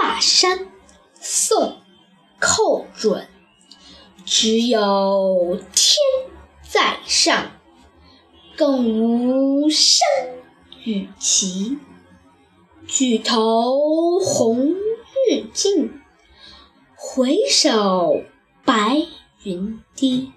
华山宋寇准只有天在上，更无山与齐。举头红日近，回首白云低。